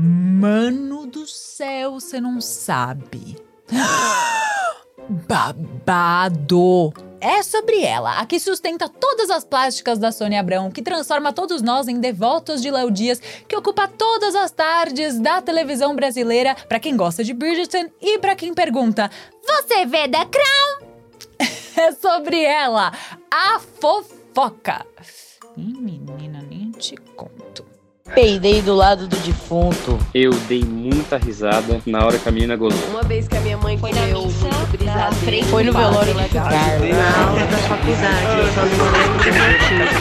Mano do céu, você não sabe. Babado! É sobre ela, a que sustenta todas as plásticas da Sônia Abrão, que transforma todos nós em devotos de Léo Dias, que ocupa todas as tardes da televisão brasileira, para quem gosta de Bridgerton e para quem pergunta: Você vê The Crown? é sobre ela, a fofoca. Ih, menina, nem te conto. Peidei do lado do defunto. Eu dei muita risada na hora que a menina gozou. Uma vez que a minha mãe foi comeu muito brisadeiro. Foi no velório de legal. Carlos. Na aula da faculdade, eu só não lembro do motivo.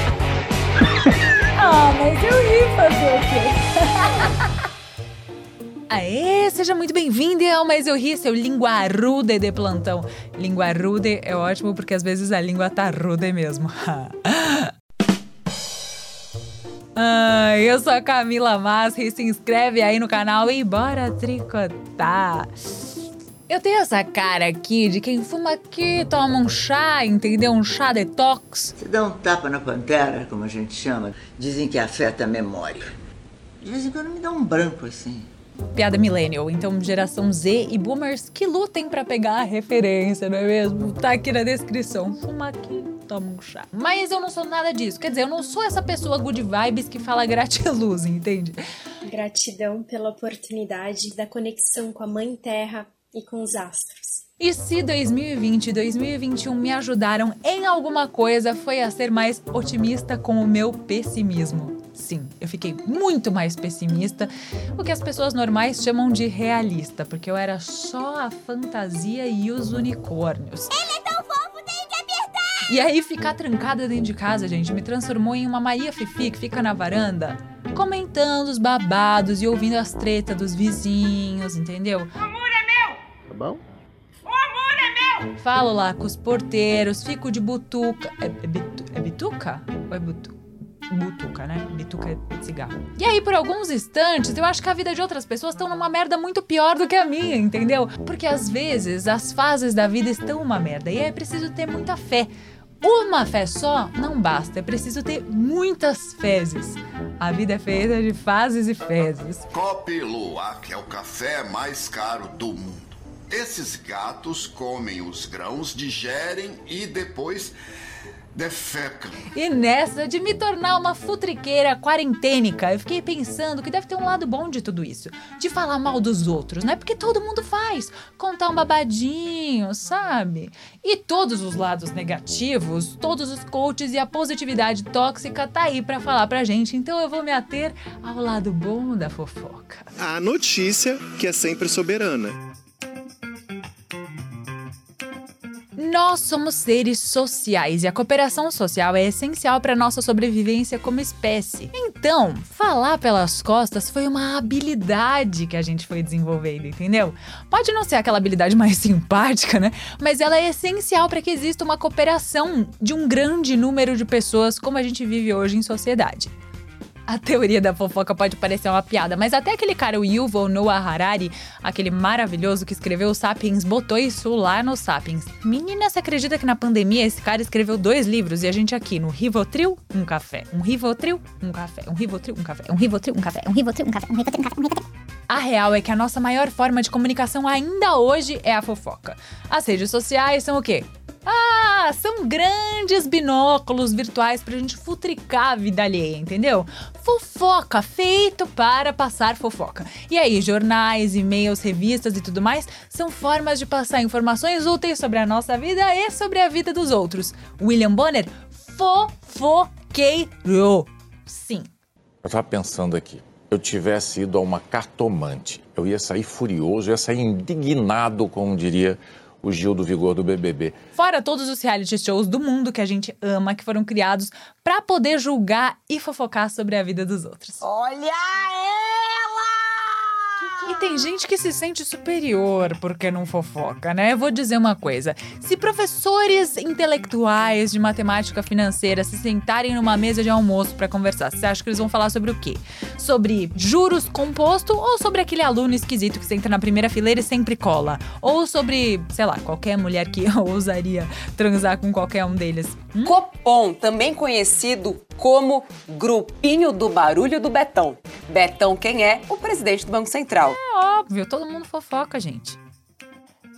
Ah, mas eu ri fazer o quê? Aê, seja muito bem-vindo ao Mais Eu Ri, seu linguarude de plantão. Linguarude é ótimo porque às vezes a língua tá rude mesmo. Ah, eu sou a Camila Masri, se inscreve aí no canal e bora tricotar. Eu tenho essa cara aqui de quem fuma aqui, toma um chá, entendeu? Um chá detox. Você dá um tapa na pantera, como a gente chama, dizem que afeta a memória. De vez em quando me dá um branco assim. Piada millennial, então geração Z e boomers que lutem pra pegar a referência, não é mesmo? Tá aqui na descrição. Fuma aqui, toma um chá. Mas eu não sou nada disso. Quer dizer, eu não sou essa pessoa good vibes que fala gratiluz, entende? Gratidão pela oportunidade da conexão com a Mãe Terra e com os astros. E se 2020 e 2021 me ajudaram em alguma coisa, foi a ser mais otimista com o meu pessimismo. Sim, eu fiquei muito mais pessimista, o que as pessoas normais chamam de realista, porque eu era só a fantasia e os unicórnios. Ele é tão fofo, tem que apertar! E aí, ficar trancada dentro de casa, gente, me transformou em uma Maria Fifi que fica na varanda, comentando os babados e ouvindo as tretas dos vizinhos, entendeu? O amor é meu! Tá bom? O amor é meu! Falo lá com os porteiros, fico de butuca. É, é, bitu, é bituca? Ou é butuca? Butuca, né? Bituca é de cigarro. E aí, por alguns instantes, eu acho que a vida de outras pessoas estão numa merda muito pior do que a minha, entendeu? Porque às vezes as fases da vida estão uma merda e é preciso ter muita fé. Uma fé só não basta, é preciso ter muitas fezes. A vida é feita de fases e fezes. Cope Luwak que é o café mais caro do mundo. Esses gatos comem os grãos, digerem e depois defecam. E nessa de me tornar uma futriqueira quarentênica, eu fiquei pensando que deve ter um lado bom de tudo isso. De falar mal dos outros, né? Porque todo mundo faz. Contar um babadinho, sabe? E todos os lados negativos, todos os coaches e a positividade tóxica tá aí pra falar pra gente. Então eu vou me ater ao lado bom da fofoca. A notícia que é sempre soberana. Nós somos seres sociais e a cooperação social é essencial para nossa sobrevivência como espécie. Então, falar pelas costas foi uma habilidade que a gente foi desenvolvendo, entendeu? Pode não ser aquela habilidade mais simpática, né? Mas ela é essencial para que exista uma cooperação de um grande número de pessoas como a gente vive hoje em sociedade. A teoria da fofoca pode parecer uma piada, mas até aquele cara, o Yuval Noah Harari, aquele maravilhoso que escreveu o Sapiens, botou isso lá no Sapiens. Menina, você acredita que na pandemia esse cara escreveu dois livros e a gente aqui no Rivotril, um café, um Rivotril, um café, um Rivotril, um café, um Rivotril, um café, um Rivotril, um café, um Rivotril, um café, um Rivotril. A real é que a nossa maior forma de comunicação ainda hoje é a fofoca. As redes sociais são o quê? Ah, são grandes binóculos virtuais pra gente futricar a vida alheia, entendeu? Fofoca, feito para passar fofoca. E aí, jornais, e-mails, revistas e tudo mais são formas de passar informações úteis sobre a nossa vida e sobre a vida dos outros. William Bonner, fofoqueiro. Sim. Eu tava pensando aqui. Eu tivesse ido a uma cartomante, eu ia sair furioso, eu ia sair indignado, como diria o Gil do Vigor do BBB. Fora todos os reality shows do mundo que a gente ama, que foram criados para poder julgar e fofocar sobre a vida dos outros. Olha ela! E tem gente que se sente superior porque não fofoca, né? Eu vou dizer uma coisa: se professores intelectuais de matemática financeira se sentarem numa mesa de almoço para conversar, você acha que eles vão falar sobre o quê? Sobre juros composto ou sobre aquele aluno esquisito que senta na primeira fileira e sempre cola? Ou sobre, sei lá, qualquer mulher que ousaria transar com qualquer um deles? Copom, também conhecido como Grupinho do Barulho do Betão. Betão quem é? O presidente do Banco Central. É óbvio, todo mundo fofoca, gente.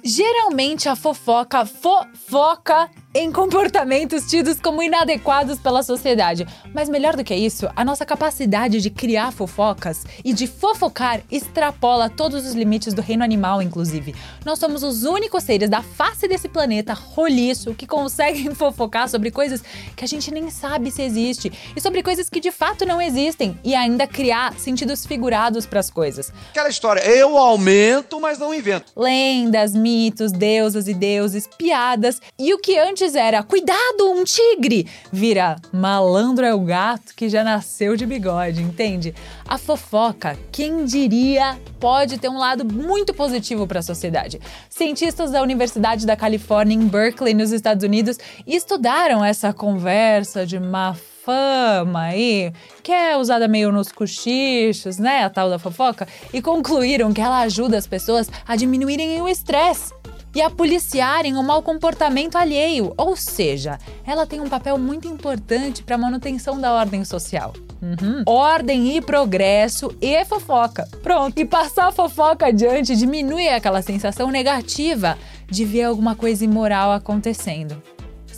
Geralmente a fofoca fofoca em comportamentos tidos como inadequados pela sociedade. Mas melhor do que isso, a nossa capacidade de criar fofocas e de fofocar extrapola todos os limites do reino animal, inclusive. Nós somos os únicos seres da face desse planeta roliço que conseguem fofocar sobre coisas que a gente nem sabe se existe e sobre coisas que de fato não existem e ainda criar sentidos figurados para as coisas. Aquela história, eu aumento, mas não invento. Lendas, mitos, deusas e deuses, piadas e o que antes antes era cuidado, um tigre, vira malandro é o gato que já nasceu de bigode, entende? A fofoca, quem diria, pode ter um lado muito positivo para a sociedade. Cientistas da Universidade da Califórnia em Berkeley, nos Estados Unidos, estudaram essa conversa de má fama aí, que é usada meio nos cochichos, né, a tal da fofoca, e concluíram que ela ajuda as pessoas a diminuírem o estresse e a policiarem o mau comportamento alheio, ou seja, ela tem um papel muito importante para a manutenção da ordem social. Uhum. Ordem e progresso e fofoca. Pronto. E passar a fofoca adiante diminui aquela sensação negativa de ver alguma coisa imoral acontecendo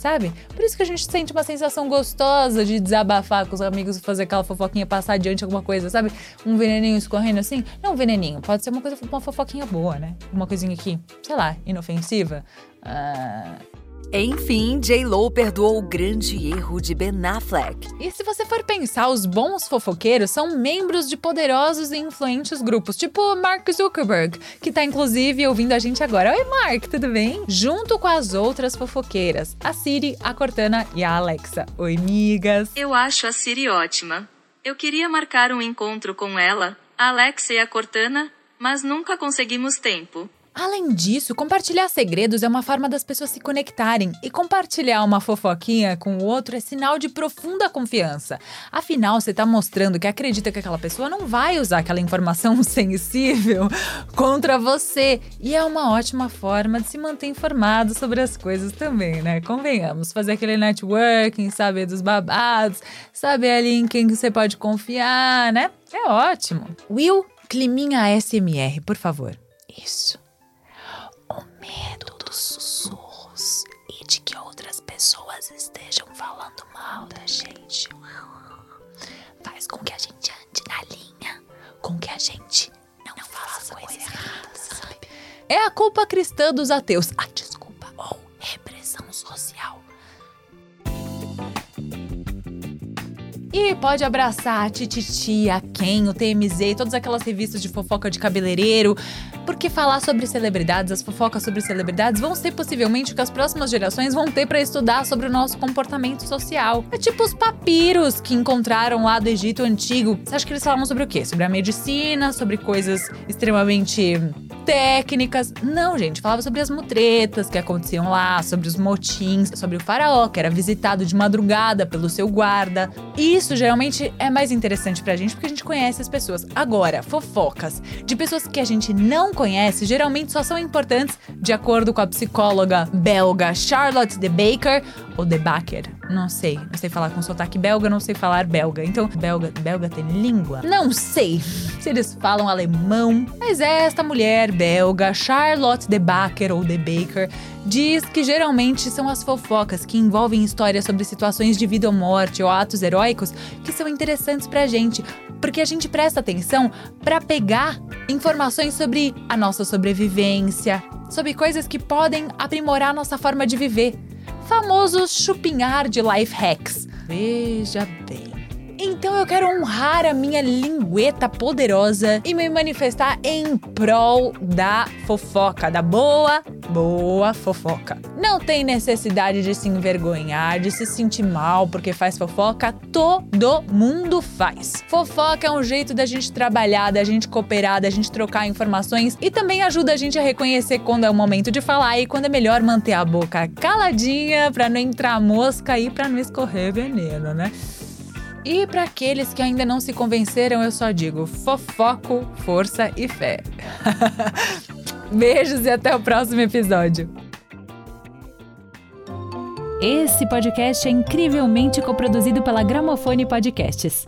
sabe? Por isso que a gente sente uma sensação gostosa de desabafar com os amigos, fazer aquela fofoquinha, passar adiante alguma coisa, sabe? Um veneninho escorrendo assim. Não um veneninho, pode ser uma coisa, uma fofoquinha boa, né? Uma coisinha aqui, sei lá, inofensiva. Ah. Enfim, J-Lo perdoou o grande erro de Ben Affleck. E se você for pensar, os bons fofoqueiros são membros de poderosos e influentes grupos, tipo Mark Zuckerberg, que tá inclusive ouvindo a gente agora. Oi, Mark, tudo bem? Junto com as outras fofoqueiras, a Siri, a Cortana e a Alexa. Oi, migas. Eu acho a Siri ótima. Eu queria marcar um encontro com ela, a Alexa e a Cortana, mas nunca conseguimos tempo. Além disso, compartilhar segredos é uma forma das pessoas se conectarem e compartilhar uma fofoquinha com o outro é sinal de profunda confiança. Afinal, você está mostrando que acredita que aquela pessoa não vai usar aquela informação sensível contra você. E é uma ótima forma de se manter informado sobre as coisas também, né? Convenhamos, fazer aquele networking, saber dos babados, saber ali em quem você pode confiar, né? É ótimo. Will, climinha SMR, por favor. Isso medo dos sussurros e de que outras pessoas estejam falando mal da gente. Faz com que a gente ande na linha, com que a gente não, não faça coisa errada, sabe? É a culpa cristã dos ateus. E pode abraçar a Tititi, a Ken, o TMZ, todas aquelas revistas de fofoca de cabeleireiro, porque falar sobre celebridades, as fofocas sobre celebridades vão ser possivelmente o que as próximas gerações vão ter para estudar sobre o nosso comportamento social. É tipo os papiros que encontraram lá do Egito Antigo. Você acha que eles falavam sobre o quê? Sobre a medicina, sobre coisas extremamente técnicas. Não, gente, falava sobre as mutretas que aconteciam lá, sobre os motins, sobre o faraó que era visitado de madrugada pelo seu guarda. Isso geralmente é mais interessante pra gente porque a gente conhece as pessoas. Agora, fofocas de pessoas que a gente não conhece geralmente só são importantes de acordo com a psicóloga belga Charlotte de Baker ou de Baker. Não sei, não sei falar com sotaque belga, não sei falar belga. Então, belga, belga tem língua? Não sei se eles falam alemão, mas esta mulher belga, Charlotte de Baker ou de Baker, diz que geralmente são as fofocas que envolvem histórias sobre situações de vida ou morte ou atos heróicos que são interessantes pra gente, porque a gente presta atenção para pegar informações sobre a nossa sobrevivência, sobre coisas que podem aprimorar nossa forma de viver. Famoso chupinhar de life hacks. Veja bem. Então eu quero honrar a minha lingueta poderosa e me manifestar em prol da fofoca, da boa, boa fofoca. Não tem necessidade de se envergonhar, de se sentir mal porque faz fofoca, todo mundo faz. Fofoca é um jeito da gente trabalhar, da gente cooperar, da gente trocar informações e também ajuda a gente a reconhecer quando é o momento de falar e quando é melhor manter a boca caladinha para não entrar mosca e para não escorrer veneno, né? E para aqueles que ainda não se convenceram, eu só digo fofoco, força e fé. Beijos e até o próximo episódio. Esse podcast é incrivelmente coproduzido pela Gramofone Podcasts.